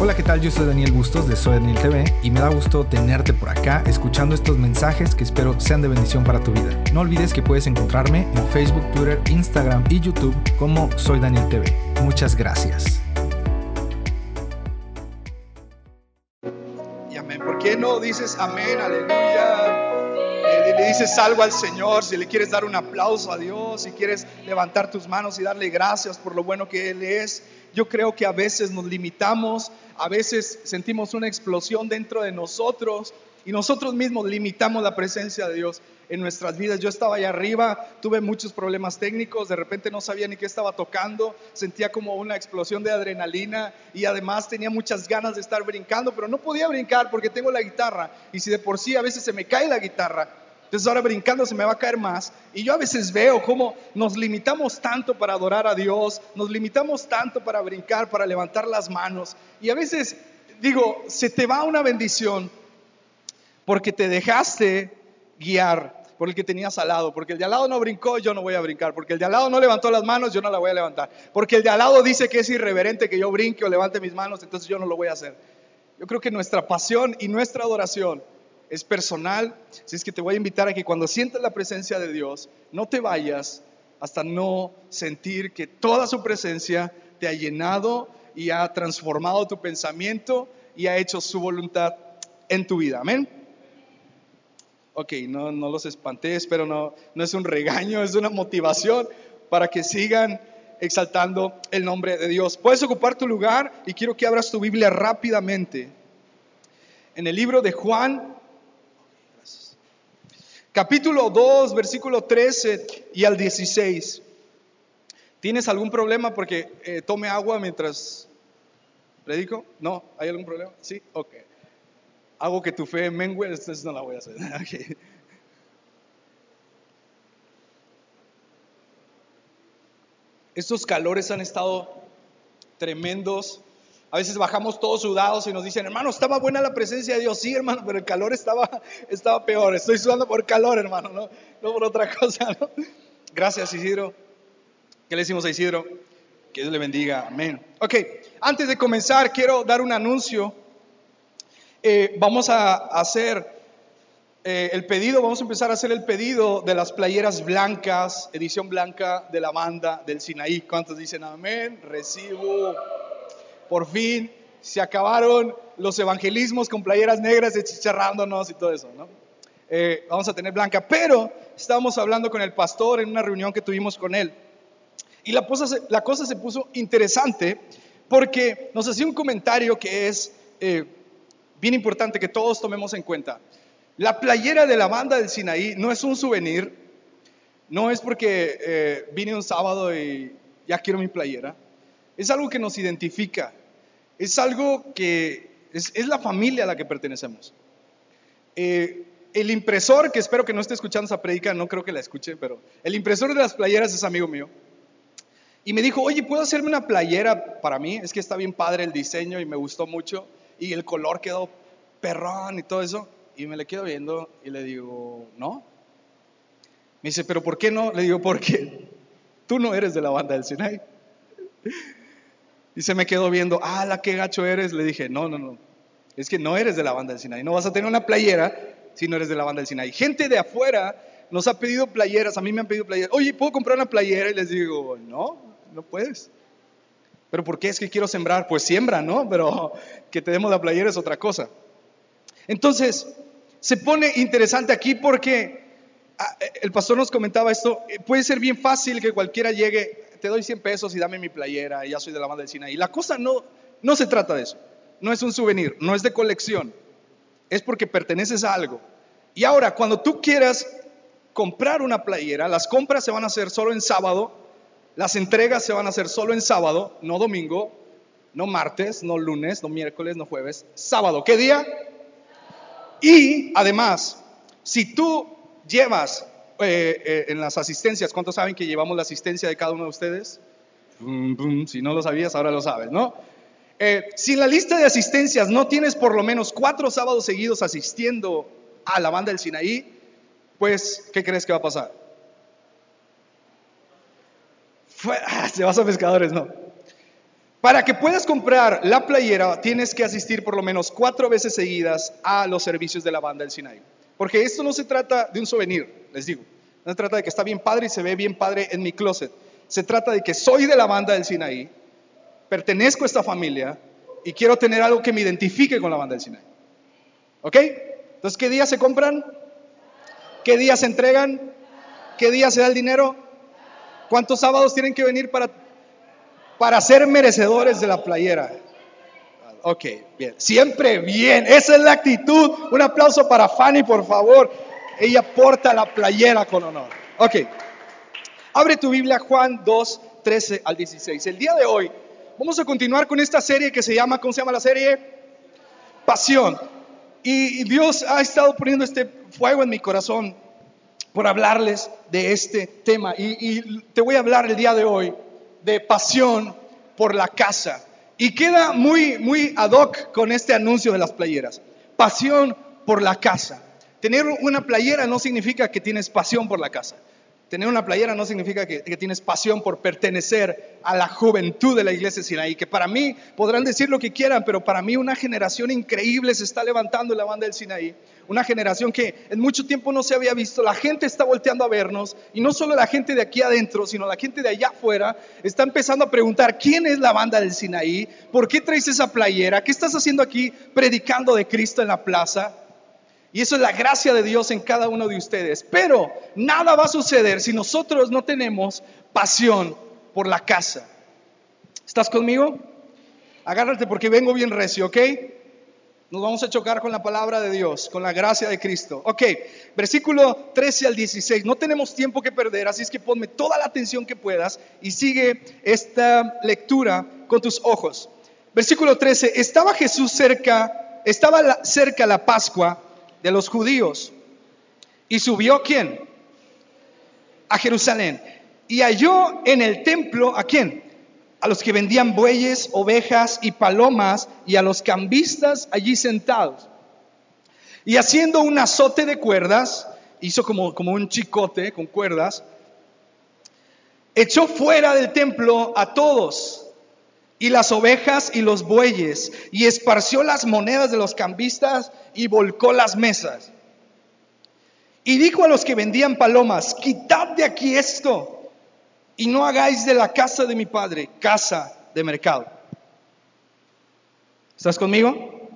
Hola, ¿qué tal? Yo soy Daniel Bustos de Soy Daniel TV y me da gusto tenerte por acá escuchando estos mensajes que espero sean de bendición para tu vida. No olvides que puedes encontrarme en Facebook, Twitter, Instagram y YouTube como Soy Daniel TV. Muchas gracias. Y amén. ¿Por qué no dices amén, aleluya? Eh, le dices algo al Señor, si le quieres dar un aplauso a Dios, si quieres levantar tus manos y darle gracias por lo bueno que Él es. Yo creo que a veces nos limitamos, a veces sentimos una explosión dentro de nosotros y nosotros mismos limitamos la presencia de Dios en nuestras vidas. Yo estaba allá arriba, tuve muchos problemas técnicos, de repente no sabía ni qué estaba tocando, sentía como una explosión de adrenalina y además tenía muchas ganas de estar brincando, pero no podía brincar porque tengo la guitarra y si de por sí a veces se me cae la guitarra, entonces ahora brincando se me va a caer más. Y yo a veces veo cómo nos limitamos tanto para adorar a Dios, nos limitamos tanto para brincar, para levantar las manos. Y a veces digo, se te va una bendición porque te dejaste guiar por el que tenías al lado. Porque el de al lado no brincó, yo no voy a brincar. Porque el de al lado no levantó las manos, yo no la voy a levantar. Porque el de al lado dice que es irreverente que yo brinque o levante mis manos, entonces yo no lo voy a hacer. Yo creo que nuestra pasión y nuestra adoración es personal. Así es que te voy a invitar a que cuando sientas la presencia de Dios, no te vayas hasta no sentir que toda su presencia te ha llenado y ha transformado tu pensamiento y ha hecho su voluntad en tu vida. Amén. Ok, no, no los espanté, pero no, no es un regaño, es una motivación para que sigan exaltando el nombre de Dios. Puedes ocupar tu lugar y quiero que abras tu Biblia rápidamente. En el libro de Juan, capítulo 2, versículo 13 y al 16. ¿Tienes algún problema porque eh, tome agua mientras predico? ¿No? ¿Hay algún problema? Sí, ok. Hago que tu fe mengue, entonces no la voy a hacer. Estos calores han estado tremendos. A veces bajamos todos sudados y nos dicen, hermano, estaba buena la presencia de Dios. Sí, hermano, pero el calor estaba, estaba peor. Estoy sudando por calor, hermano, no, no por otra cosa. Gracias, Isidro. ¿Qué le decimos a Isidro? Que Dios le bendiga. Amén. Ok, antes de comenzar, quiero dar un anuncio. Eh, vamos a hacer eh, el pedido, vamos a empezar a hacer el pedido de las playeras blancas, edición blanca de la banda del Sinaí. ¿Cuántos dicen amén? Recibo. Por fin se acabaron los evangelismos con playeras negras chicharrándonos y todo eso, ¿no? Eh, vamos a tener blanca, pero estábamos hablando con el pastor en una reunión que tuvimos con él. Y la cosa se, la cosa se puso interesante porque nos hacía un comentario que es eh, bien importante que todos tomemos en cuenta. La playera de la banda del Sinaí no es un souvenir, no es porque eh, vine un sábado y ya quiero mi playera, es algo que nos identifica, es algo que es, la familia a la que pertenecemos. Eh, el impresor, que espero que no esté escuchando esa predica, no creo que la escuche, pero el impresor de las playeras es amigo mío. Y me dijo, oye, ¿puedo hacerme una playera para mí? Es que está bien padre el diseño y me gustó mucho. Y el color quedó perrón y todo eso. Y me le quedo viendo y le digo, no. Me dice, ¿pero por qué no? Le digo, porque tú no eres de la banda del Sinai. Y se me quedó viendo, ah, la que gacho eres. Le dije, no, no, no. Es que no eres de la banda del Sinai. No vas a tener una playera si no eres de la banda del Sinai. Gente de afuera nos ha pedido playeras. A mí me han pedido playeras. Oye, ¿puedo comprar una playera? Y les digo, no, no puedes. ¿Pero por qué es que quiero sembrar? Pues siembra, ¿no? Pero que te demos la playera es otra cosa. Entonces, se pone interesante aquí porque ah, el pastor nos comentaba esto. Puede ser bien fácil que cualquiera llegue, te doy 100 pesos y dame mi playera y ya soy de la banda del Sinaí. La cosa no, no se trata de eso. No es un souvenir, no es de colección. Es porque perteneces a algo. Y ahora, cuando tú quieras comprar una playera, las compras se van a hacer solo en sábado, las entregas se van a hacer solo en sábado, no domingo, no martes, no lunes, no miércoles, no jueves, sábado. ¿Qué día? Y además, si tú llevas eh, eh, en las asistencias, ¿cuántos saben que llevamos la asistencia de cada uno de ustedes? Si no lo sabías, ahora lo sabes, ¿no? Eh, si en la lista de asistencias no tienes por lo menos cuatro sábados seguidos asistiendo a la banda del Sinaí, pues, ¿qué crees que va a pasar? Ah, se vas a pescadores, no. Para que puedas comprar la playera, tienes que asistir por lo menos cuatro veces seguidas a los servicios de la banda del Sinaí. Porque esto no se trata de un souvenir, les digo. No se trata de que está bien padre y se ve bien padre en mi closet. Se trata de que soy de la banda del Sinaí, pertenezco a esta familia y quiero tener algo que me identifique con la banda del Sinaí. ¿Ok? Entonces, ¿qué días se compran? ¿Qué días se entregan? ¿Qué día se da el dinero? ¿Cuántos sábados tienen que venir para para ser merecedores de la playera. Ok, bien. Siempre bien. Esa es la actitud. Un aplauso para Fanny, por favor. Ella porta la playera con honor. Ok. Abre tu Biblia, Juan 2, 13 al 16. El día de hoy vamos a continuar con esta serie que se llama, ¿cómo se llama la serie? Pasión. Y Dios ha estado poniendo este fuego en mi corazón por hablarles de este tema. Y, y te voy a hablar el día de hoy de pasión por la casa. Y queda muy, muy ad hoc con este anuncio de las playeras. Pasión por la casa. Tener una playera no significa que tienes pasión por la casa. Tener una playera no significa que, tienes pasión por pertenecer a la juventud de la iglesia Sinaí, que para mí podrán decir lo que quieran, pero para mí una generación increíble se está levantando en la banda del Sinaí. Una generación que en mucho tiempo no se había visto. La gente está volteando a vernos y no solo la gente de aquí adentro, sino la gente de allá afuera está empezando a preguntar, ¿quién es la banda del Sinaí? ¿Por qué traes esa playera? ¿Qué estás haciendo aquí predicando de Cristo en la plaza? Y eso es la gracia de Dios en cada uno de ustedes. Pero nada va a suceder si nosotros no tenemos pasión por la casa. ¿Estás conmigo? Agárrate porque vengo bien recio, ¿ok? Nos vamos a chocar con la palabra de Dios, con la gracia de Cristo. Ok, versículo 13 al 16. No tenemos tiempo que perder, así es que ponme toda la atención que puedas y sigue esta lectura con tus ojos. Versículo 13. Estaba Jesús cerca, estaba cerca la Pascua de los judíos. ¿Y subió quién? A Jerusalén. Y halló en el templo a quién? A los que vendían bueyes, ovejas y palomas y a los cambistas allí sentados. Y haciendo un azote de cuerdas, hizo como, como un chicote con cuerdas, echó fuera del templo a todos y las ovejas y los bueyes, y esparció las monedas de los cambistas y volcó las mesas. Y dijo a los que vendían palomas, quitad de aquí esto y no hagáis de la casa de mi padre casa de mercado. ¿Estás conmigo?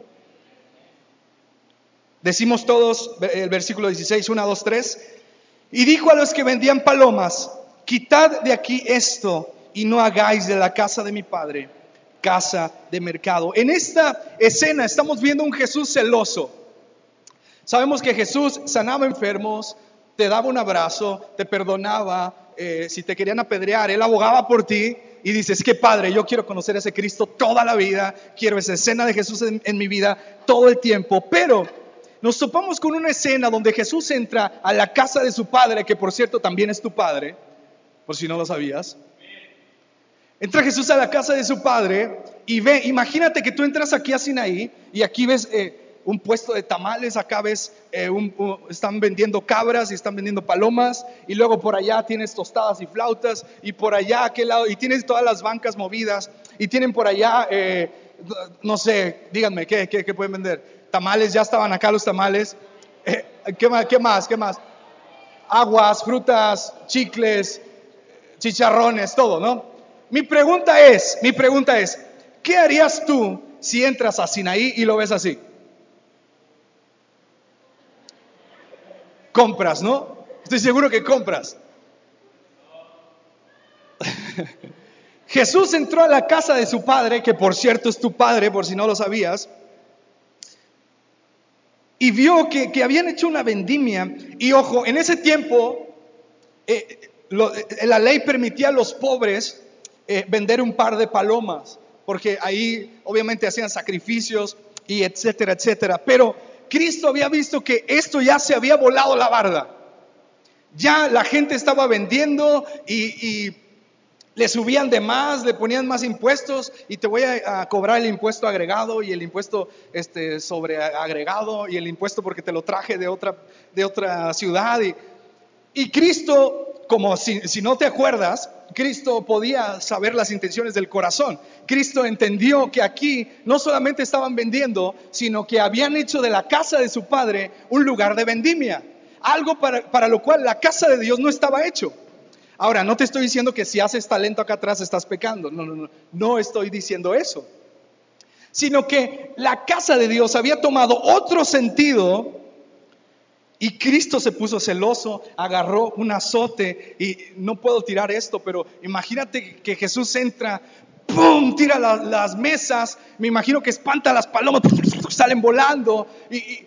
Decimos todos el versículo 16, 1, 2, 3. Y dijo a los que vendían palomas, quitad de aquí esto y no hagáis de la casa de mi padre casa de mercado. En esta escena estamos viendo un Jesús celoso. Sabemos que Jesús sanaba enfermos, te daba un abrazo, te perdonaba, eh, si te querían apedrear, Él abogaba por ti y dices, que padre, yo quiero conocer a ese Cristo toda la vida, quiero esa escena de Jesús en mi vida todo el tiempo, pero nos topamos con una escena donde Jesús entra a la casa de su padre, que por cierto también es tu padre, por si no lo sabías. Entra Jesús a la casa de su padre y ve, imagínate que tú entras aquí a Sinaí y aquí ves eh, un puesto de tamales, acá ves, eh, están vendiendo cabras y están vendiendo palomas y luego por allá tienes tostadas y flautas y por allá aquel lado y tienes todas las bancas movidas y tienen por allá, eh, no sé, díganme, ¿qué, ¿qué, pueden vender? Tamales, ya estaban acá los tamales. ¿qué, más, ¿Qué más? ¿Qué más? Aguas, frutas, chicles, chicharrones, todo, ¿no? Mi pregunta es, mi pregunta es, ¿qué harías tú si entras a Sinaí y lo ves así? Compras, ¿no? Estoy seguro que compras. Jesús entró a la casa de su padre, que por cierto es tu padre, por si no lo sabías, y vio que, habían hecho una vendimia. Y ojo, en ese tiempo eh, eh, la ley permitía a los pobres eh, vender un par de palomas, porque ahí obviamente hacían sacrificios y etcétera, etcétera. Pero Cristo había visto que esto ya se había volado la barda. Ya la gente estaba vendiendo y, le subían de más, le ponían más impuestos y te voy a, cobrar el impuesto agregado y el impuesto este, sobre agregado y el impuesto porque te lo traje de otra, de otra ciudad. Y, Cristo como si no te acuerdas, Cristo podía saber las intenciones del corazón. Cristo entendió que aquí no solamente estaban vendiendo, sino que habían hecho de la casa de su padre un lugar de vendimia. Algo para, para lo cual la casa de Dios no estaba hecho. Ahora, no te estoy diciendo que si haces talento acá atrás estás pecando. No, no, no. No estoy diciendo eso. Sino que la casa de Dios había tomado otro sentido y Cristo se puso celoso, agarró un azote y no puedo tirar esto, pero imagínate que Jesús entra, ¡pum! Tira las mesas, me imagino que espanta las palomas, salen volando y,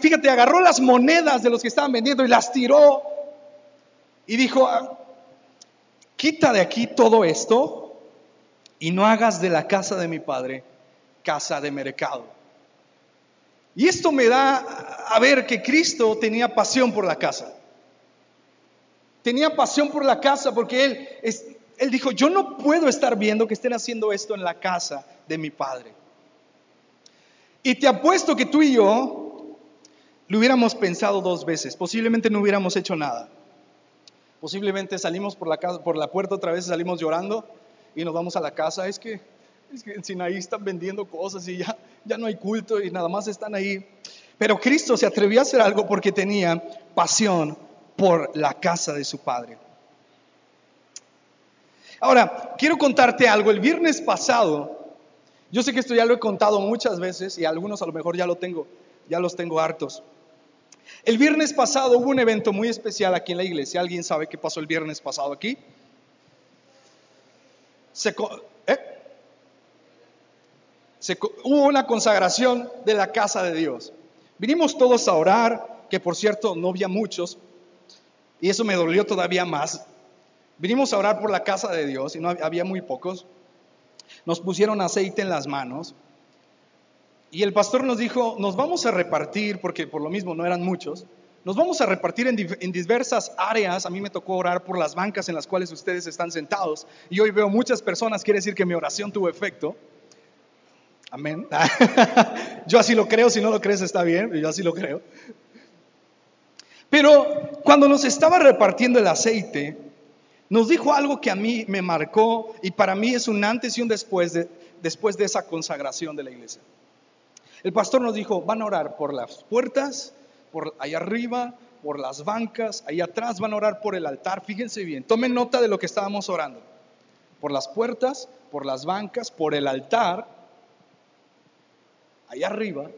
fíjate, agarró las monedas de los que estaban vendiendo y las tiró y dijo, ah, quita de aquí todo esto y no hagas de la casa de mi padre casa de mercado. Y esto me da a ver que Cristo tenía pasión por la casa. Tenía pasión por la casa porque él, él dijo, yo no puedo estar viendo que estén haciendo esto en la casa de mi Padre. Y te apuesto que tú y yo lo hubiéramos pensado dos veces, posiblemente no hubiéramos hecho nada. Posiblemente salimos por la, por la puerta otra vez, salimos llorando y nos vamos a la casa. Es es que en Sinaí están vendiendo cosas y ya, ya no hay culto y nada más están ahí. Pero Cristo se atrevió a hacer algo porque tenía pasión por la casa de su Padre. Ahora, quiero contarte algo. El viernes pasado, yo sé que esto ya lo he contado muchas veces y algunos a lo mejor ya lo tengo, ya los tengo hartos. El viernes pasado hubo un evento muy especial aquí en la iglesia. ¿Alguien sabe qué pasó el viernes pasado aquí? Se, hubo una consagración de la casa de Dios. Vinimos todos a orar, que por cierto no había muchos, y eso me dolió todavía más. Vinimos a orar por la casa de Dios y no había muy pocos. Nos pusieron aceite en las manos y el pastor nos dijo, nos vamos a repartir, porque por lo mismo no eran muchos, nos vamos a repartir en, en, diversas áreas. A mí me tocó orar por las bancas en las cuales ustedes están sentados. Y hoy veo muchas personas, quiere decir que mi oración tuvo efecto. Amén. yo así lo creo, si no lo crees está bien, yo así lo creo. Pero cuando nos estaba repartiendo el aceite, nos dijo algo que a mí me marcó y para mí es un antes y un después de, después de esa consagración de la iglesia. El pastor nos dijo, van a orar por las puertas, por allá arriba, por las bancas, ahí atrás van a orar por el altar. Fíjense bien, tomen nota de lo que estábamos orando. Por las puertas, por las bancas, por el altar allá arriba.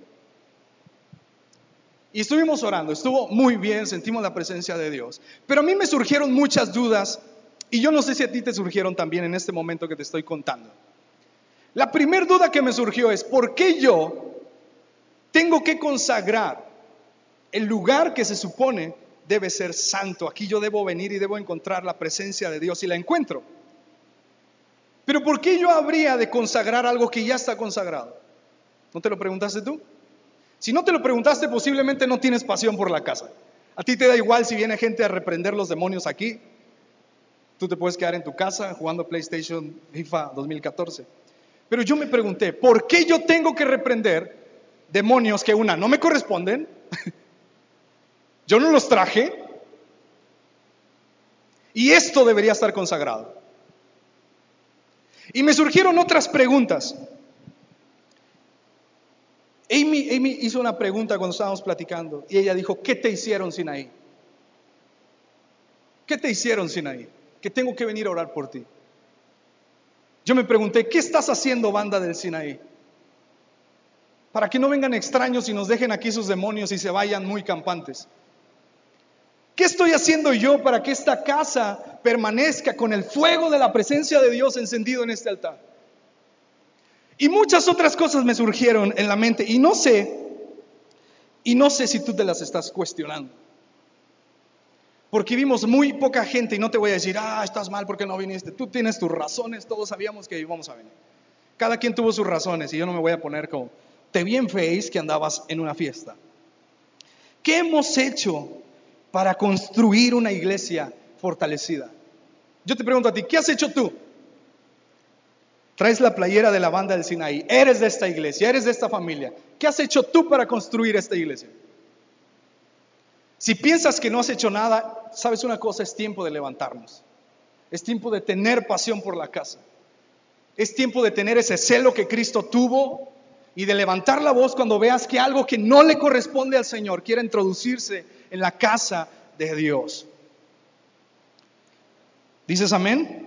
Y estuvimos orando, estuvo muy bien, sentimos la presencia de Dios. Pero a mí me surgieron muchas dudas y yo no sé si a ti te surgieron también en este momento que te estoy contando. La primera duda que me surgió es, ¿por qué yo tengo que consagrar el lugar que se supone debe ser santo? Aquí yo debo venir y debo encontrar la presencia de Dios y la encuentro. Pero ¿por qué yo habría de consagrar algo que ya está consagrado? ¿No te lo preguntaste tú? Si no te lo preguntaste, posiblemente no tienes pasión por la casa. A ti te da igual si viene gente a reprender los demonios aquí. Tú te puedes quedar en tu casa jugando PlayStation FIFA 2014. Pero yo me pregunté, ¿por qué yo tengo que reprender demonios que una no me corresponden? yo no los traje. Y esto debería estar consagrado. Y me surgieron otras preguntas. Amy, hizo una pregunta cuando estábamos platicando y ella dijo, ¿qué te hicieron Sinaí? ¿Qué te hicieron Sinaí? Que tengo que venir a orar por ti. Yo me pregunté, ¿qué estás haciendo banda del Sinaí? Para que no vengan extraños y nos dejen aquí sus demonios y se vayan muy campantes. ¿Qué estoy haciendo yo para que esta casa permanezca con el fuego de la presencia de Dios encendido en este altar? Y muchas otras cosas me surgieron en la mente y no sé, y no sé si tú te las estás cuestionando. Porque vimos muy poca gente y no te voy a decir, ah, estás mal porque no viniste. Tú tienes tus razones, todos sabíamos que íbamos a venir. Cada quien tuvo sus razones y yo no me voy a poner como, te vi en Face que andabas en una fiesta. ¿Qué hemos hecho para construir una iglesia fortalecida? Yo te pregunto a ti, ¿qué has hecho tú? Traes la playera de la banda del Sinaí. Eres de esta iglesia, eres de esta familia. ¿Qué has hecho tú para construir esta iglesia? Si piensas que no has hecho nada, sabes una cosa, es tiempo de levantarnos. Es tiempo de tener pasión por la casa. Es tiempo de tener ese celo que Cristo tuvo y de levantar la voz cuando veas que algo que no le corresponde al Señor quiere introducirse en la casa de Dios. ¿Dices amén?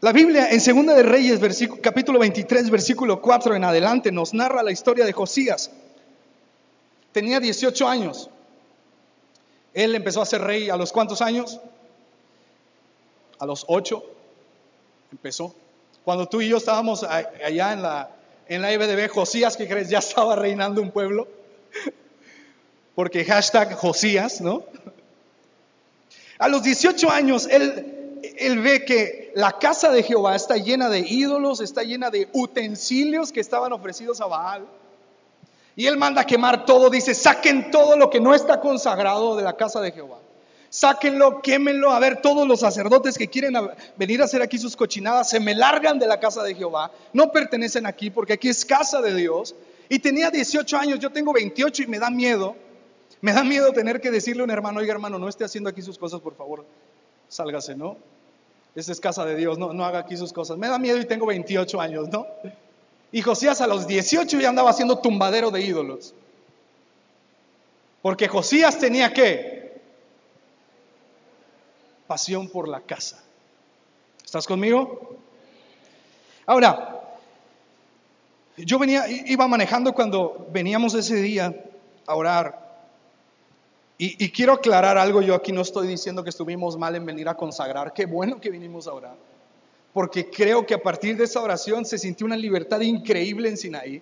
La Biblia en Segunda de Reyes, capítulo 23, versículo 4 en adelante, nos narra la historia de Josías. Tenía 18 años. Él empezó a ser rey a los cuántos años? A los 8 empezó. Cuando tú y yo estábamos allá en la, en la IBDB, Josías, ¿qué crees? Ya estaba reinando un pueblo. Porque hashtag Josías, ¿no? A los 18 años, él, él ve que la casa de Jehová está llena de ídolos, está llena de utensilios que estaban ofrecidos a Baal. Y él manda a quemar todo, dice, saquen todo lo que no está consagrado de la casa de Jehová. Sáquenlo, quémenlo. A ver, todos los sacerdotes que quieren venir a hacer aquí sus cochinadas se me largan de la casa de Jehová. No pertenecen aquí porque aquí es casa de Dios. Y tenía 18 años, yo tengo 28 y me da miedo me da miedo tener que decirle a un hermano, oiga hermano, no esté haciendo aquí sus cosas, por favor, sálgase, ¿no? Esta es casa de Dios, no, haga aquí sus cosas. Me da miedo y tengo 28 años, ¿no? Y Josías a los 18 ya andaba haciendo tumbadero de ídolos. Porque Josías tenía que pasión por la casa. ¿Estás conmigo? Ahora, yo venía, iba manejando cuando veníamos ese día a orar y, quiero aclarar algo, yo aquí no estoy diciendo que estuvimos mal en venir a consagrar, qué bueno que vinimos a orar, porque creo que a partir de esa oración se sintió una libertad increíble en Sinaí.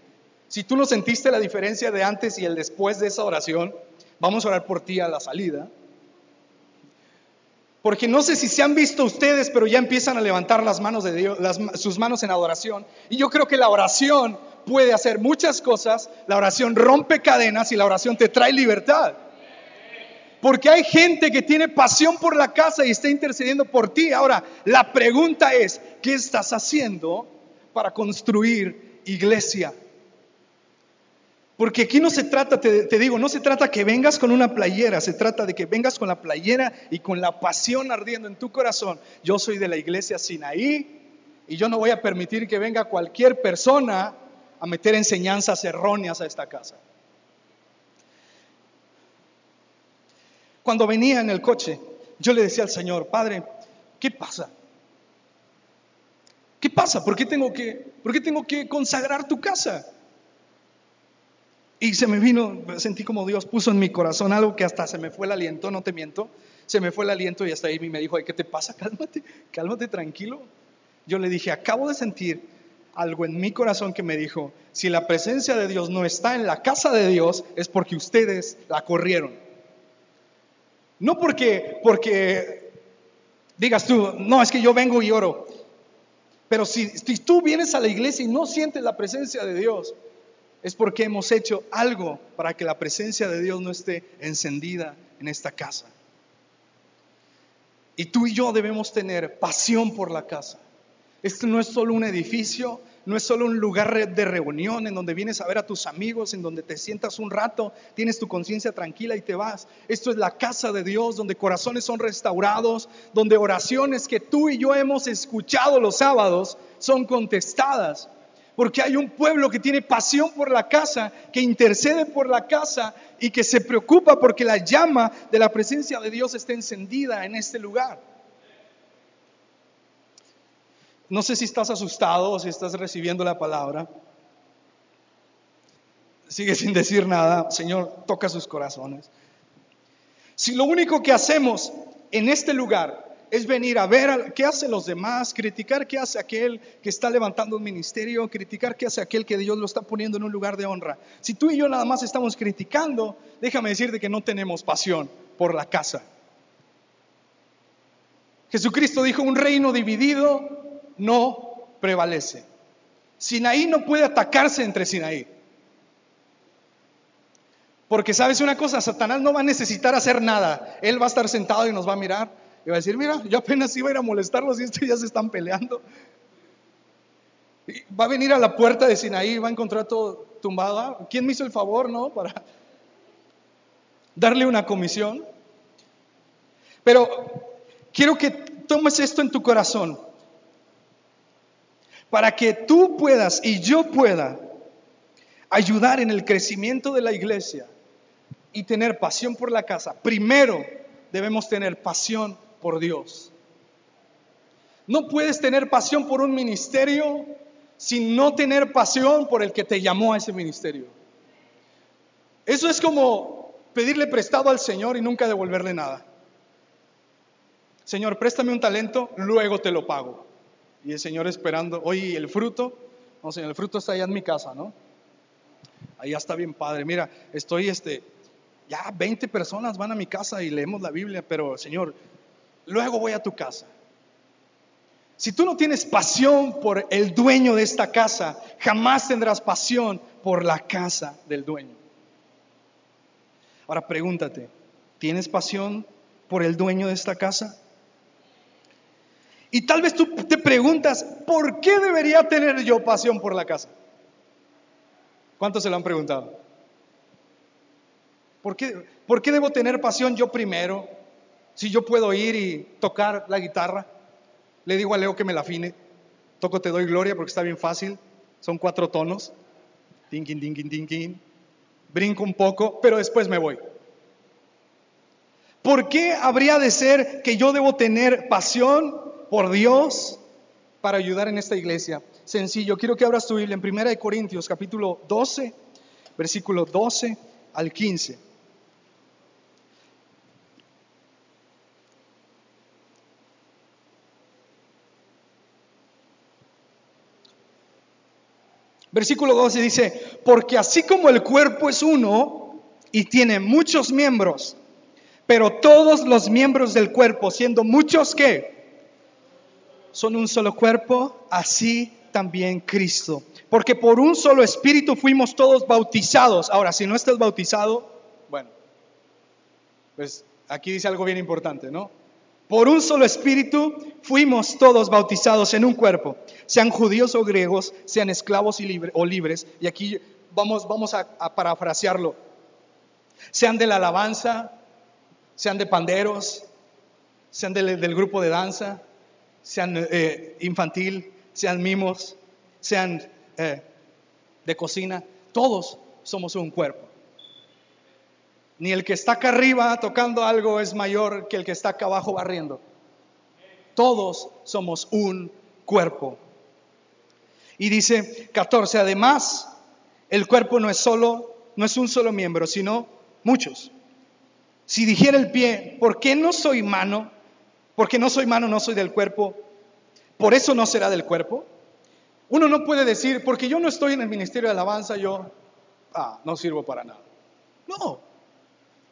Si tú no sentiste la diferencia de antes y el después de esa oración, vamos a orar por ti a la salida. Porque no sé si se han visto ustedes, pero ya empiezan a levantar las manos de Dios, sus manos en adoración. Y yo creo que la oración puede hacer muchas cosas. La oración rompe cadenas y la oración te trae libertad. Porque hay gente que tiene pasión por la casa y está intercediendo por ti. Ahora, la pregunta es, ¿qué estás haciendo para construir iglesia? Porque aquí no se trata, te, digo, no se trata que vengas con una playera, se trata de que vengas con la playera y con la pasión ardiendo en tu corazón. Yo soy de la iglesia Sinaí y yo no voy a permitir que venga cualquier persona a meter enseñanzas erróneas a esta casa. Cuando venía en el coche, yo le decía al Señor, Padre, ¿qué pasa? ¿Qué pasa? ¿Por qué tengo que, por qué tengo que consagrar tu casa? Y se me vino, sentí como Dios puso en mi corazón algo que hasta se me fue el aliento, no te miento, se me fue el aliento y hasta ahí me dijo, ¿qué te pasa? Cálmate, cálmate tranquilo. Yo le dije, acabo de sentir algo en mi corazón que me dijo, si la presencia de Dios no está en la casa de Dios, es porque ustedes la corrieron. No porque, porque digas tú, no, es que yo vengo y oro. Pero si, si tú vienes a la iglesia y no sientes la presencia de Dios, es porque hemos hecho algo para que la presencia de Dios no esté encendida en esta casa. Y tú y yo debemos tener pasión por la casa. Esto no es solo un edificio, no es solo un lugar de reunión en donde vienes a ver a tus amigos, en donde te sientas un rato, tienes tu conciencia tranquila y te vas. Esto es la casa de Dios, donde corazones son restaurados, donde oraciones que tú y yo hemos escuchado los sábados son contestadas. Porque hay un pueblo que tiene pasión por la casa, que intercede por la casa y que se preocupa porque la llama de la presencia de Dios está encendida en este lugar. No sé si estás asustado o si estás recibiendo la palabra. Sigue sin decir nada. Señor, toca sus corazones. Si lo único que hacemos en este lugar es venir a ver qué hacen los demás, criticar qué hace aquel que está levantando un ministerio, criticar qué hace aquel que Dios lo está poniendo en un lugar de honra. Si tú y yo nada más estamos criticando, déjame decirte que no tenemos pasión por la casa. Jesucristo dijo, un reino dividido no prevalece. Sinaí no puede atacarse entre Sinaí. Porque sabes una cosa, Satanás no va a necesitar hacer nada. Él va a estar sentado y nos va a mirar y va a decir, mira, yo apenas iba a ir a molestarlos y estos ya se están peleando. va a venir a la puerta de Sinaí y va a encontrar todo tumbado. ¿Quién me hizo el favor, no? Para darle una comisión. Pero quiero que tomes esto en tu corazón para que tú puedas y yo pueda ayudar en el crecimiento de la iglesia y tener pasión por la casa. Primero debemos tener pasión por Dios. No puedes tener pasión por un ministerio sin no tener pasión por el que te llamó a ese ministerio. Eso es como pedirle prestado al Señor y nunca devolverle nada. Señor, préstame un talento, luego te lo pago. Y el Señor esperando, oye, el fruto? No, Señor, el fruto está allá en mi casa, ¿no? Allá está bien padre. Mira, estoy, este, ya 20 personas van a mi casa y leemos la Biblia, pero Señor, luego voy a tu casa. Si tú no tienes pasión por el dueño de esta casa, jamás tendrás pasión por la casa del dueño. Ahora pregúntate, ¿tienes pasión por el dueño de esta casa? Y tal vez tú te preguntas, ¿por qué debería tener yo pasión por la casa? ¿Cuántos se lo han preguntado? ¿Por qué, ¿Por qué debo tener pasión yo primero? Si yo puedo ir y tocar la guitarra. Le digo a Leo que me la afine. Toco Te doy gloria porque está bien fácil. Son cuatro tonos. Dinkin, dinkin, dinkin. Brinco un poco, pero después me voy. ¿Por qué habría de ser que yo debo tener pasión por Dios para ayudar en esta iglesia? Sencillo, quiero que abras tu Biblia en 1 Corintios capítulo 12, versículo 12 al 15. Versículo 12 dice, porque así como el cuerpo es uno y tiene muchos miembros, pero todos los miembros del cuerpo, siendo muchos que son un solo cuerpo, así también Cristo. Porque por un solo espíritu fuimos todos bautizados. Ahora, si no estás bautizado, bueno, pues aquí dice algo bien importante, ¿no? Por un solo espíritu fuimos todos bautizados en un cuerpo, sean judíos o griegos, sean esclavos o libres. Y aquí vamos, vamos a, parafrasearlo. Sean de la alabanza, sean de panderos, sean del, grupo de danza, sean eh, infantil, sean mimos, sean eh, de cocina. Todos somos un cuerpo. Ni el que está acá arriba tocando algo es mayor que el que está acá abajo barriendo. Todos somos un cuerpo. Y dice 14, además, el cuerpo no es solo, no es un solo miembro, sino muchos. Si dijera el pie, ¿por qué no soy mano? Porque no soy mano, no soy del cuerpo. Por eso no será del cuerpo. Uno no puede decir, porque yo no estoy en el ministerio de alabanza, yo ah, no sirvo para nada. No,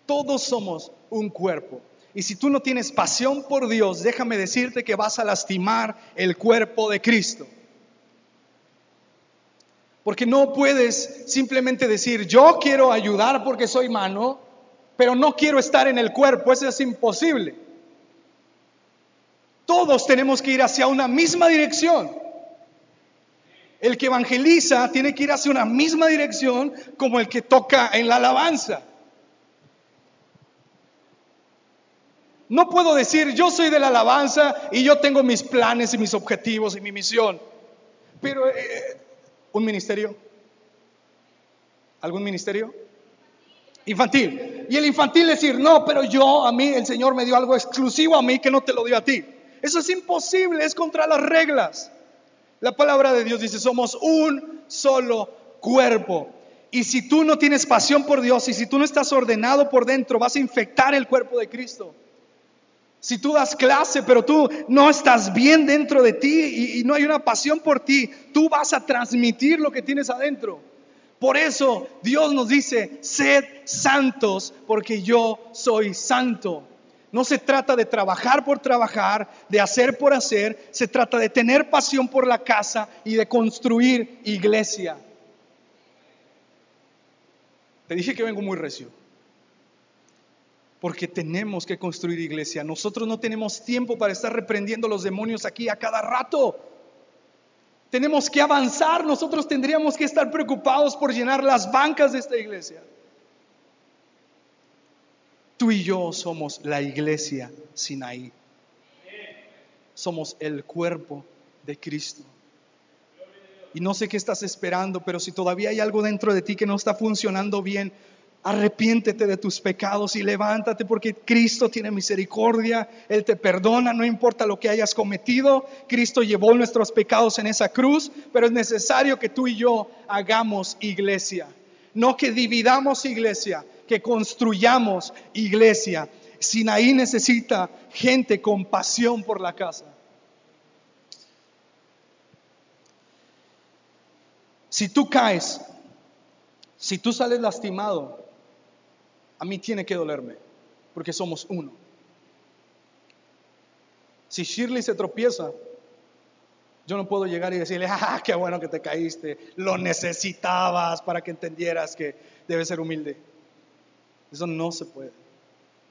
todos somos un cuerpo. Y si tú no tienes pasión por Dios, déjame decirte que vas a lastimar el cuerpo de Cristo. Porque no puedes simplemente decir, yo quiero ayudar porque soy mano, pero no quiero estar en el cuerpo. Eso es imposible. Todos tenemos que ir hacia una misma dirección. El que evangeliza tiene que ir hacia una misma dirección como el que toca en la alabanza. No puedo decir, yo soy de la alabanza y yo tengo mis planes y mis objetivos y mi misión. Pero, eh, ¿un ministerio? ¿Algún ministerio? Infantil. Y el infantil decir, no, pero yo, a mí, el Señor me dio algo exclusivo a mí que no te lo dio a ti. Eso es imposible, es contra las reglas. La palabra de Dios dice, somos un solo cuerpo. Y si tú no tienes pasión por Dios y si tú no estás ordenado por dentro, vas a infectar el cuerpo de Cristo. Si tú das clase, pero tú no estás bien dentro de ti y, no hay una pasión por ti, tú vas a transmitir lo que tienes adentro. Por eso Dios nos dice, sed santos porque yo soy santo. No se trata de trabajar por trabajar, de hacer por hacer, se trata de tener pasión por la casa y de construir iglesia. Te dije que vengo muy recio porque tenemos que construir iglesia. Nosotros no tenemos tiempo para estar reprendiendo los demonios aquí a cada rato. Tenemos que avanzar, nosotros tendríamos que estar preocupados por llenar las bancas de esta iglesia. Tú y yo somos la iglesia Sinaí. Somos el cuerpo de Cristo. Y no sé qué estás esperando, pero si todavía hay algo dentro de ti que no está funcionando bien, arrepiéntete de tus pecados y levántate porque Cristo tiene misericordia, Él te perdona, no importa lo que hayas cometido, Cristo llevó nuestros pecados en esa cruz, pero es necesario que tú y yo hagamos iglesia, no que dividamos iglesia, que construyamos iglesia. Sinaí necesita gente con pasión por la casa. Si tú caes, si tú sales lastimado, a mí tiene que dolerme, porque somos uno. Si Shirley se tropieza, yo no puedo llegar y decirle, ah, qué bueno que te caíste, lo necesitabas para que entendieras que debes ser humilde. Eso no se puede.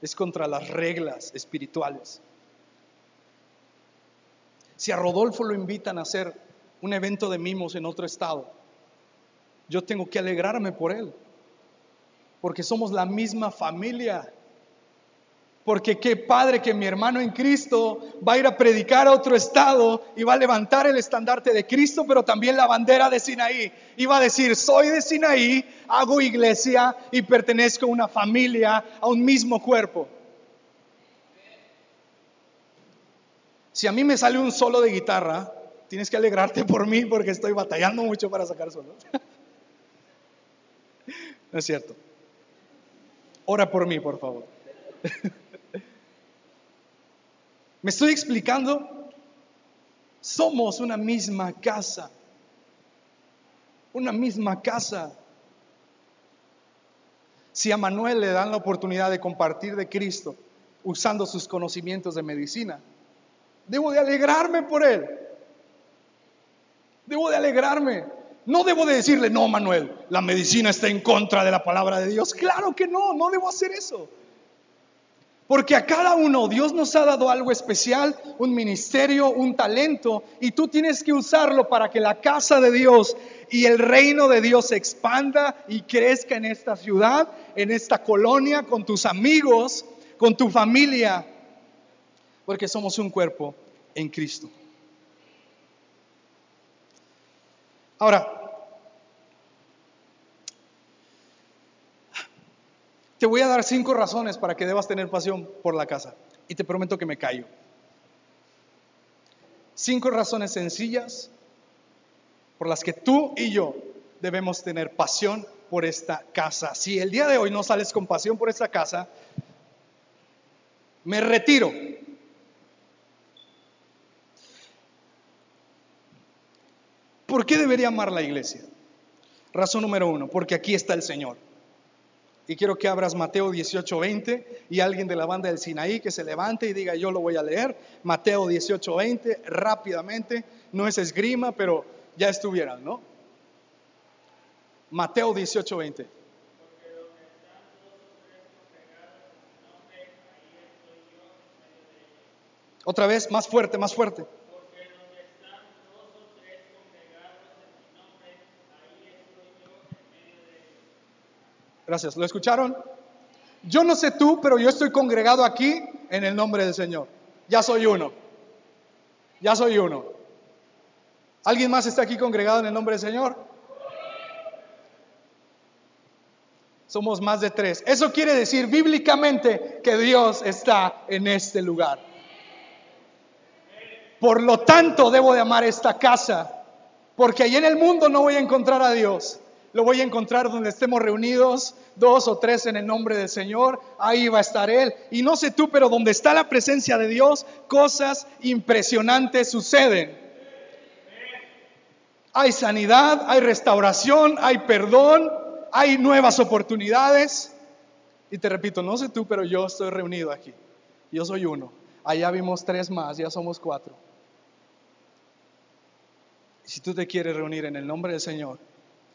Es contra las reglas espirituales. Si a Rodolfo lo invitan a hacer un evento de mimos en otro estado, yo tengo que alegrarme por él, porque somos la misma familia. Porque qué padre que mi hermano en Cristo va a ir a predicar a otro estado y va a levantar el estandarte de Cristo, pero también la bandera de Sinaí. Y va a decir, soy de Sinaí, hago iglesia y pertenezco a una familia, a un mismo cuerpo. Si a mí me sale un solo de guitarra, tienes que alegrarte por mí porque estoy batallando mucho para sacar solos. no es cierto. Ora por mí, por favor. ¿Me estoy explicando? Somos una misma casa. Una misma casa. Si a Manuel le dan la oportunidad de compartir de Cristo usando sus conocimientos de medicina, debo de alegrarme por él. Debo de alegrarme. No debo de decirle, no, Manuel, la medicina está en contra de la palabra de Dios. Claro que no, no debo hacer eso. Porque a cada uno Dios nos ha dado algo especial, un ministerio, un talento, y tú tienes que usarlo para que la casa de Dios y el reino de Dios se expanda y crezca en esta ciudad, en esta colonia, con tus amigos, con tu familia, porque somos un cuerpo en Cristo. Ahora, Te voy a dar cinco razones para que debas tener pasión por la casa. Y te prometo que me callo. Cinco razones sencillas por las que tú y yo debemos tener pasión por esta casa. Si el día de hoy no sales con pasión por esta casa, me retiro. ¿Por qué debería amar la iglesia? Razón número uno, porque aquí está el Señor. Y quiero que abras Mateo 18:20 y alguien de la banda del Sinaí que se levante y diga, yo lo voy a leer. Mateo 18:20, rápidamente. No es esgrima, pero ya estuvieran, ¿no? Mateo 18:20. Otra vez, más fuerte, más fuerte. Gracias. ¿Lo escucharon? Yo no sé tú, pero yo estoy congregado aquí en el nombre del Señor. Ya soy uno. Ya soy uno. ¿Alguien más está aquí congregado en el nombre del Señor? Somos más de tres. Eso quiere decir bíblicamente que Dios está en este lugar. Por lo tanto, debo de amar esta casa, porque allí en el mundo no voy a encontrar a Dios lo voy a encontrar donde estemos reunidos, dos o tres en el nombre del Señor, ahí va a estar Él. Y no sé tú, pero donde está la presencia de Dios, cosas impresionantes suceden. Hay sanidad, hay restauración, hay perdón, hay nuevas oportunidades. Y te repito, no sé tú, pero yo estoy reunido aquí. Yo soy uno. Allá vimos tres más, ya somos cuatro. Si tú te quieres reunir en el nombre del Señor,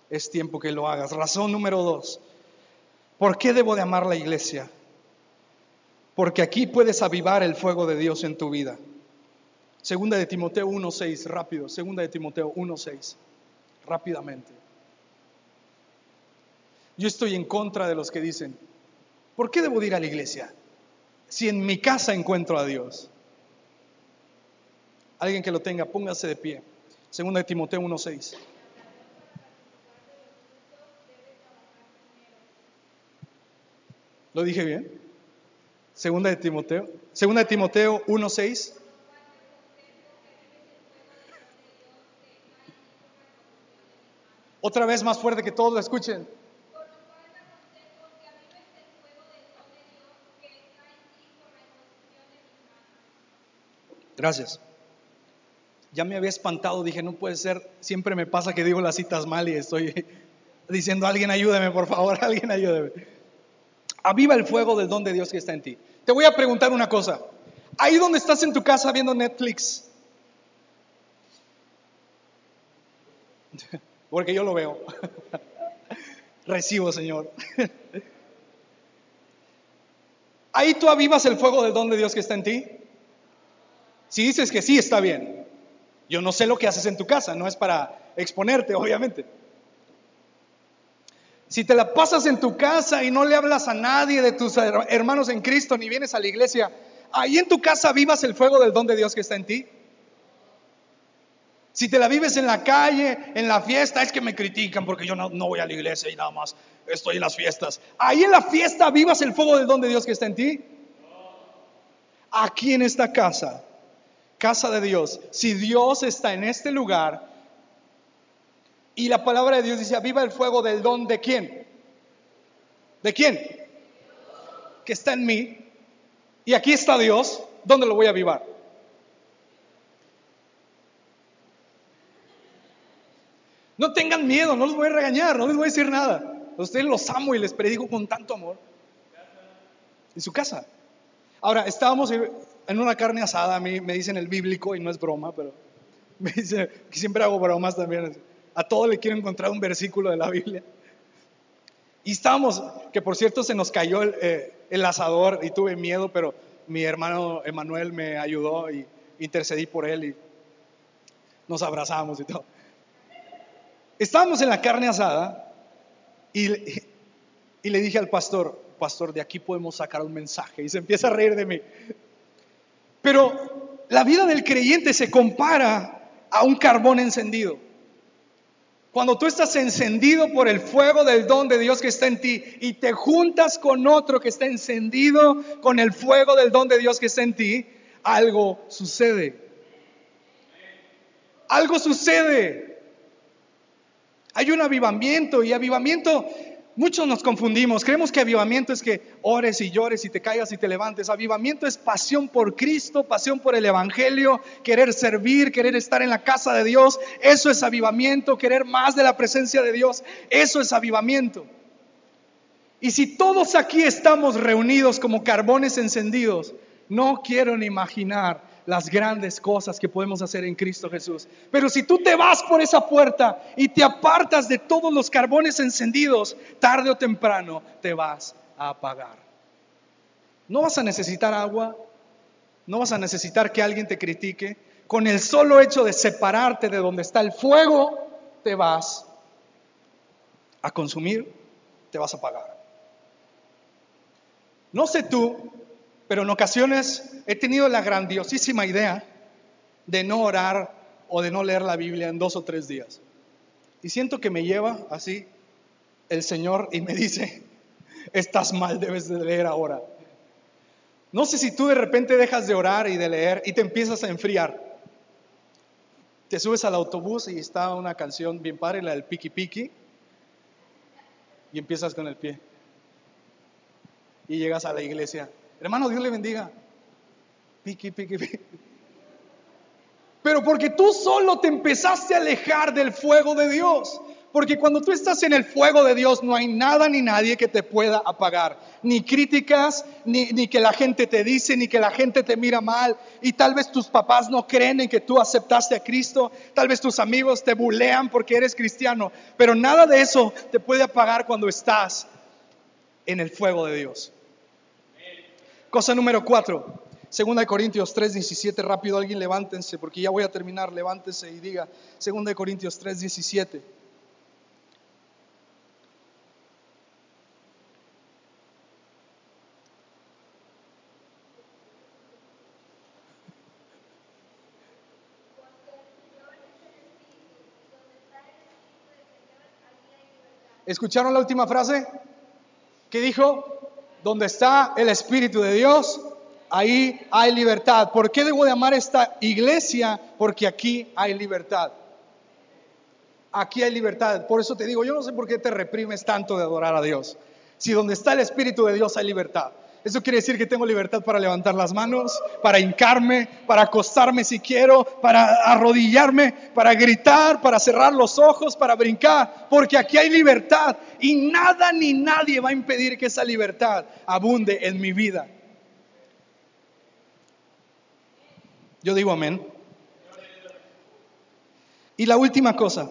es tiempo que lo hagas. Razón número dos. ¿Por qué debo de amar la iglesia? Porque aquí puedes avivar el fuego de Dios en tu vida. Segunda de Timoteo 1.6, rápido. Segunda de Timoteo 1.6, rápidamente. Yo estoy en contra de los que dicen, ¿por qué debo ir a la iglesia? si en mi casa encuentro a Dios. Alguien que lo tenga, póngase de pie. Segunda de Timoteo 1.6. ¿Lo dije bien? Segunda de Timoteo. Segunda de Timoteo 1.6. Otra vez más fuerte que todos lo escuchen. Gracias. Ya me había espantado, dije, no puede ser, siempre me pasa que digo las citas mal y estoy diciendo, alguien ayúdeme, por favor, alguien ayúdeme. Aviva el fuego del don de Dios que está en ti. Te voy a preguntar una cosa. Ahí donde estás en tu casa viendo Netflix, porque yo lo veo. Recibo, Señor. Ahí tú avivas el fuego del don de Dios que está en ti. Si dices que sí, está bien. Yo no sé lo que haces en tu casa, no es para exponerte, obviamente. Si te la pasas en tu casa y no le hablas a nadie de tus hermanos en Cristo, ni vienes a la iglesia, ahí en tu casa vivas el fuego del don de Dios que está en ti. Si te la vives en la calle, en la fiesta, es que me critican porque yo no, voy a la iglesia y nada más estoy en las fiestas. Ahí en la fiesta vivas el fuego del don de Dios que está en ti. Aquí en esta casa casa de Dios, si Dios está en este lugar y la palabra de Dios dice, viva el fuego del don de quién? ¿De quién? Que está en mí. Y aquí está Dios, ¿dónde lo voy a avivar? No tengan miedo, no los voy a regañar, no les voy a decir nada. Ustedes los amo y les predico con tanto amor. En su casa. Ahora, estábamos en una carne asada, a mí me dicen el bíblico y no es broma, pero me dicen que siempre hago bromas también. A todo le quiero encontrar un versículo de la Biblia. Y estábamos, que por cierto se nos cayó el, eh, asador y tuve miedo, pero mi hermano Emanuel me ayudó y intercedí por él y nos abrazamos y todo. Estábamos en la carne asada y le dije al pastor, pastor, de aquí podemos sacar un mensaje. Y se empieza a reír de mí. Pero la vida del creyente se compara a un carbón encendido. Cuando tú estás encendido por el fuego del don de Dios que está en ti y te juntas con otro que está encendido con el fuego del don de Dios que está en ti, algo sucede. Algo sucede. Hay un avivamiento y avivamiento Muchos nos confundimos, creemos que avivamiento es que ores y llores y te caigas y te levantes. Avivamiento es pasión por Cristo, pasión por el Evangelio, querer servir, querer estar en la casa de Dios. Eso es avivamiento, querer más de la presencia de Dios. Eso es avivamiento. Y si todos aquí estamos reunidos como carbones encendidos, no quiero ni imaginar las grandes cosas que podemos hacer en Cristo Jesús. Pero si tú te vas por esa puerta y te apartas de todos los carbones encendidos, tarde o temprano te vas a apagar. No vas a necesitar agua, no vas a necesitar que alguien te critique. Con el solo hecho de separarte de donde está el fuego, te vas a consumir, te vas a apagar. No sé tú, pero en ocasiones he tenido la grandiosísima idea de no orar o de no leer la Biblia en dos o tres días. Y siento que me lleva así el Señor y me dice, estás mal, debes de leer ahora. No sé si tú de repente dejas de orar y de leer y te empiezas a enfriar. Te subes al autobús y está una canción bien padre, la del Piki Piki, y empiezas con el pie. Y llegas a la iglesia Hermano, Dios le bendiga. Piqui, piqui, piqui. Pero porque tú solo te empezaste a alejar del fuego de Dios. Porque cuando tú estás en el fuego de Dios no hay nada ni nadie que te pueda apagar. Ni críticas, ni, que la gente te dice, ni que la gente te mira mal. Y tal vez tus papás no creen en que tú aceptaste a Cristo. Tal vez tus amigos te bulean porque eres cristiano. Pero nada de eso te puede apagar cuando estás en el fuego de Dios. Cosa número cuatro, Segunda de Corintios 3, 17, rápido alguien levántense, porque ya voy a terminar, levántense y diga, Segunda de Corintios 3, 17. ¿Escucharon la última frase? ¿Qué dijo? Donde está el Espíritu de Dios, ahí hay libertad. ¿Por qué debo de amar esta iglesia? Porque aquí hay libertad. Aquí hay libertad. Por eso te digo, yo no sé por qué te reprimes tanto de adorar a Dios. Si donde está el Espíritu de Dios hay libertad. Eso quiere decir que tengo libertad para levantar las manos, para hincarme, para acostarme si quiero, para arrodillarme, para gritar, para cerrar los ojos, para brincar, porque aquí hay libertad y nada ni nadie va a impedir que esa libertad abunde en mi vida. Yo digo amén. Y la última cosa,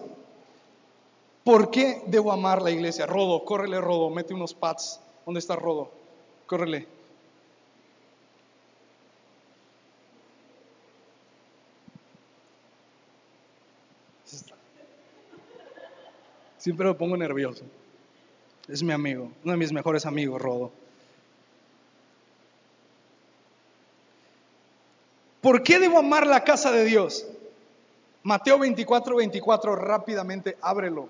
¿por qué debo amar la iglesia? Rodo, córrele Rodo, mete unos pads. ¿Dónde está Rodo? Córrele. Siempre lo pongo nervioso. Es mi amigo, uno de mis mejores amigos, Rodo. ¿Por qué debo amar la casa de Dios? Mateo 24, 24, rápidamente ábrelo.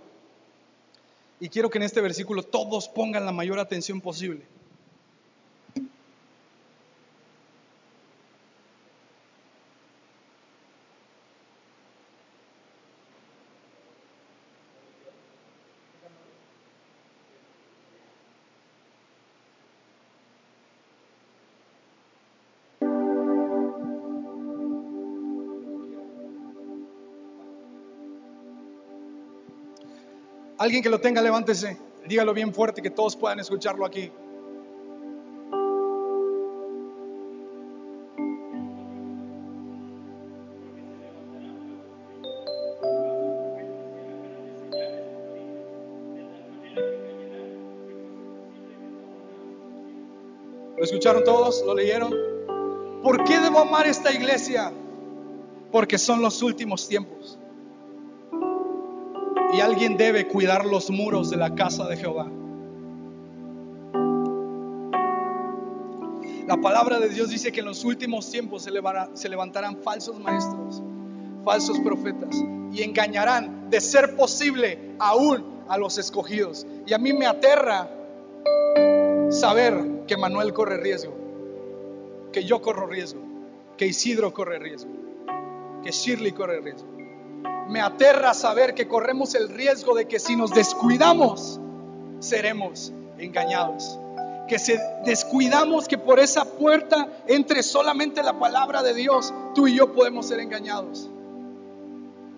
Y quiero que en este versículo todos pongan la mayor atención posible. Alguien que lo tenga, levántese. Dígalo bien fuerte que todos puedan escucharlo aquí. ¿Lo escucharon todos? ¿Lo leyeron? ¿Por qué debo amar esta iglesia? Porque son los últimos tiempos. Alguien debe cuidar los muros de la casa de Jehová. La palabra de Dios dice que en los últimos tiempos se, levantarán falsos maestros, falsos profetas y engañarán, de ser posible, aún a los escogidos. Y a mí me aterra saber que Manuel corre riesgo, que yo corro riesgo, que Isidro corre riesgo, que Shirley corre riesgo me aterra saber que corremos el riesgo de que si nos descuidamos, seremos engañados. Que si descuidamos que por esa puerta entre solamente la palabra de Dios, tú y yo podemos ser engañados.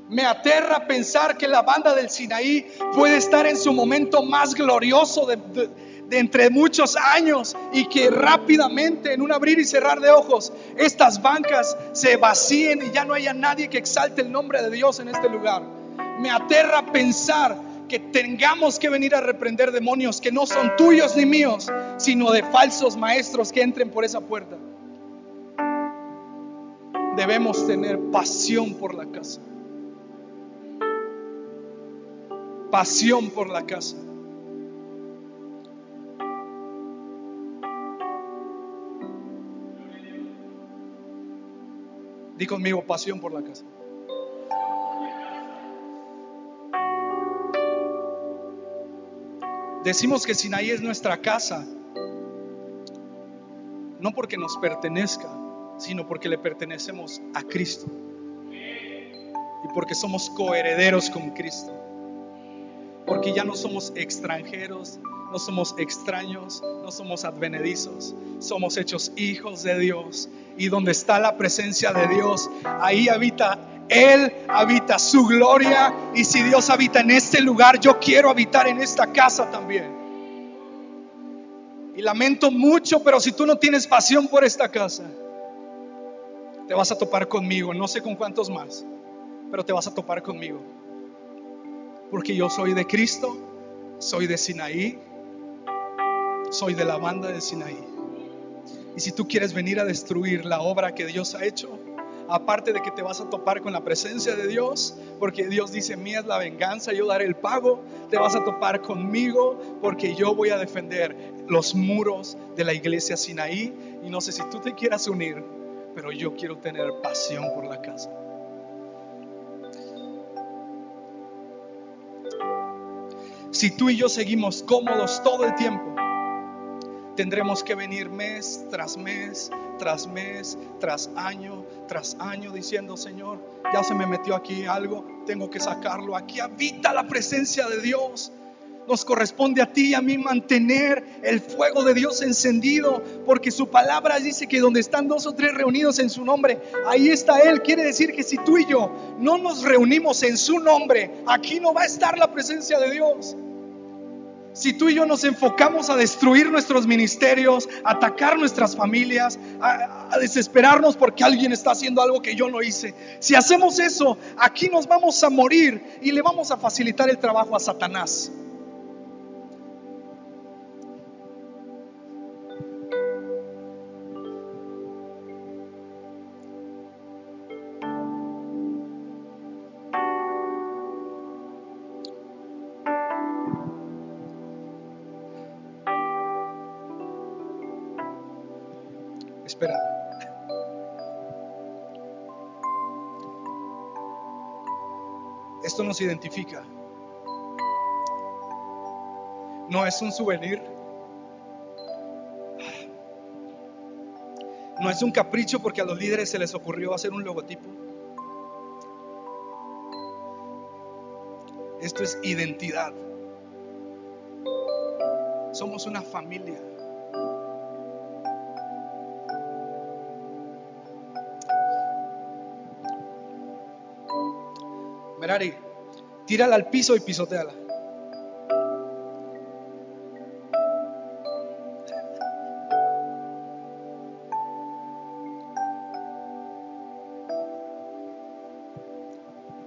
Me aterra pensar que la banda del Sinaí puede estar en su momento más glorioso de, entre muchos años y que rápidamente, en un abrir y cerrar de ojos, estas bancas se vacíen y ya no haya nadie que exalte el nombre de Dios en este lugar. Me aterra pensar que tengamos que venir a reprender demonios que no son tuyos ni míos, sino de falsos maestros que entren por esa puerta. Debemos tener pasión por la casa. Pasión por la casa. Di conmigo pasión por la casa. Decimos que Sinaí es nuestra casa, no porque nos pertenezca, sino porque le pertenecemos a Cristo y porque somos coherederos con Cristo, porque ya no somos extranjeros, no somos extraños, no somos advenedizos, somos hechos hijos de Dios. Y donde está la presencia de Dios, ahí habita Él, habita su gloria. Y si Dios habita en este lugar, yo quiero habitar en esta casa también. Y lamento mucho, pero si tú no tienes pasión por esta casa, te vas a topar conmigo. No sé con cuántos más, pero te vas a topar conmigo. Porque yo soy de Cristo, soy de Sinaí, soy de la banda de Sinaí. Y si tú quieres venir a destruir la obra que Dios ha hecho, aparte de que te vas a topar con la presencia de Dios, porque Dios dice, mía es la venganza, yo daré el pago, te vas a topar conmigo, porque yo voy a defender los muros de la iglesia Sinaí. Y no sé si tú te quieras unir, pero yo quiero tener pasión por la casa. Si tú y yo seguimos cómodos todo el tiempo, tendremos que venir mes tras mes, tras mes, tras año, tras año diciendo, Señor, ya se me metió aquí algo, tengo que sacarlo. Aquí habita la presencia de Dios. Nos corresponde a ti y a mí mantener el fuego de Dios encendido, porque su palabra dice que donde están dos o tres reunidos en su nombre, ahí está Él. Quiere decir que si tú y yo no nos reunimos en su nombre, aquí no va a estar la presencia de Dios. Si tú y yo nos enfocamos a destruir nuestros ministerios, atacar nuestras familias, a, a, desesperarnos porque alguien está haciendo algo que yo no hice, si hacemos eso, aquí nos vamos a morir y le vamos a facilitar el trabajo a Satanás. Espera. Esto nos identifica. No es un souvenir. No es un capricho porque a los líderes se les ocurrió hacer un logotipo. Esto es identidad. Somos una familia. Tírala al piso y pisoteala.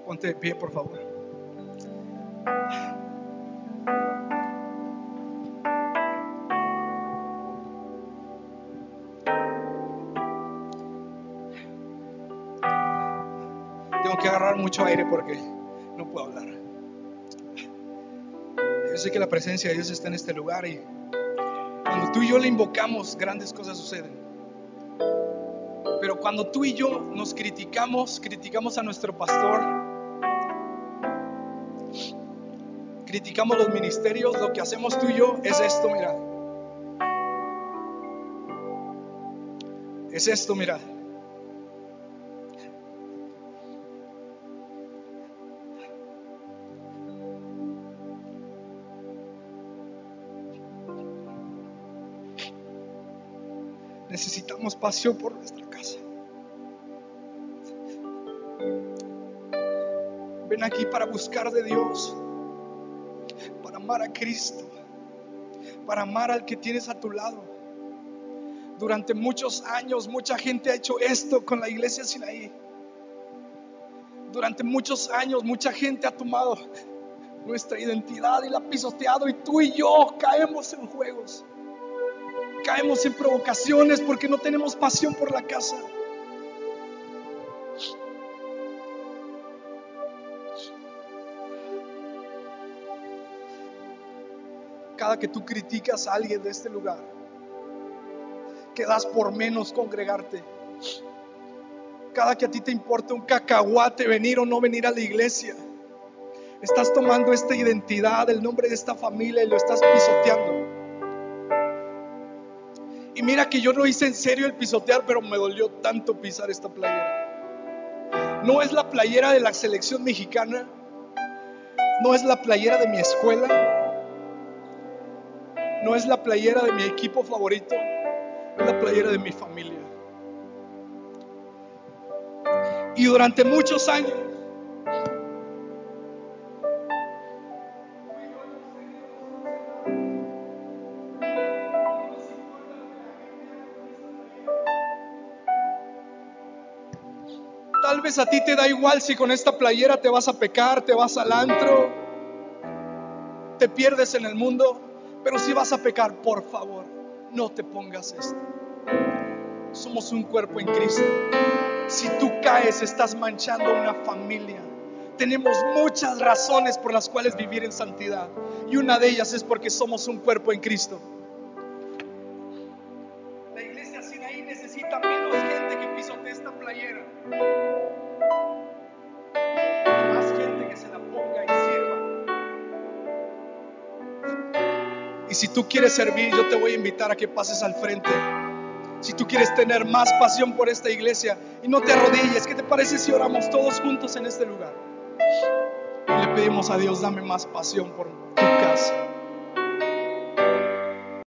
Ponte de pie, por favor. Mucho aire porque no puedo hablar. Yo sé que la presencia de Dios está en este lugar y cuando tú y yo le invocamos, grandes cosas suceden. Pero cuando tú y yo nos criticamos, criticamos a nuestro pastor, criticamos los ministerios, lo que hacemos tú y yo es esto, mira. Es esto, mira. Necesitamos pasión por nuestra casa. Ven aquí para buscar de Dios, para amar a Cristo, para amar al que tienes a tu lado. Durante muchos años mucha gente ha hecho esto con la iglesia Sinaí. Durante muchos años mucha gente ha tomado nuestra identidad y la ha pisoteado y tú y yo caemos en juegos caemos en provocaciones porque no tenemos pasión por la casa. Cada que tú criticas a alguien de este lugar, que das por menos congregarte. Cada que a ti te importa un cacahuate venir o no venir a la iglesia, estás tomando esta identidad, el nombre de esta familia y lo estás pisoteando. Y mira que yo no hice en serio el pisotear, pero me dolió tanto pisar esta playera. No es la playera de la selección mexicana, no es la playera de mi escuela, no es la playera de mi equipo favorito, es la playera de mi familia. Y durante muchos años a ti te da igual si con esta playera te vas a pecar, te vas al antro, te pierdes en el mundo, pero si vas a pecar, por favor, no te pongas esto. Somos un cuerpo en Cristo. Si tú caes, estás manchando una familia. Tenemos muchas razones por las cuales vivir en santidad. Y una de ellas es porque somos un cuerpo en Cristo. Tú quieres servir, yo te voy a invitar a que pases al frente. Si tú quieres tener más pasión por esta iglesia y no te arrodilles, ¿qué te parece si oramos todos juntos en este lugar? Y le pedimos a Dios, dame más pasión por tu casa.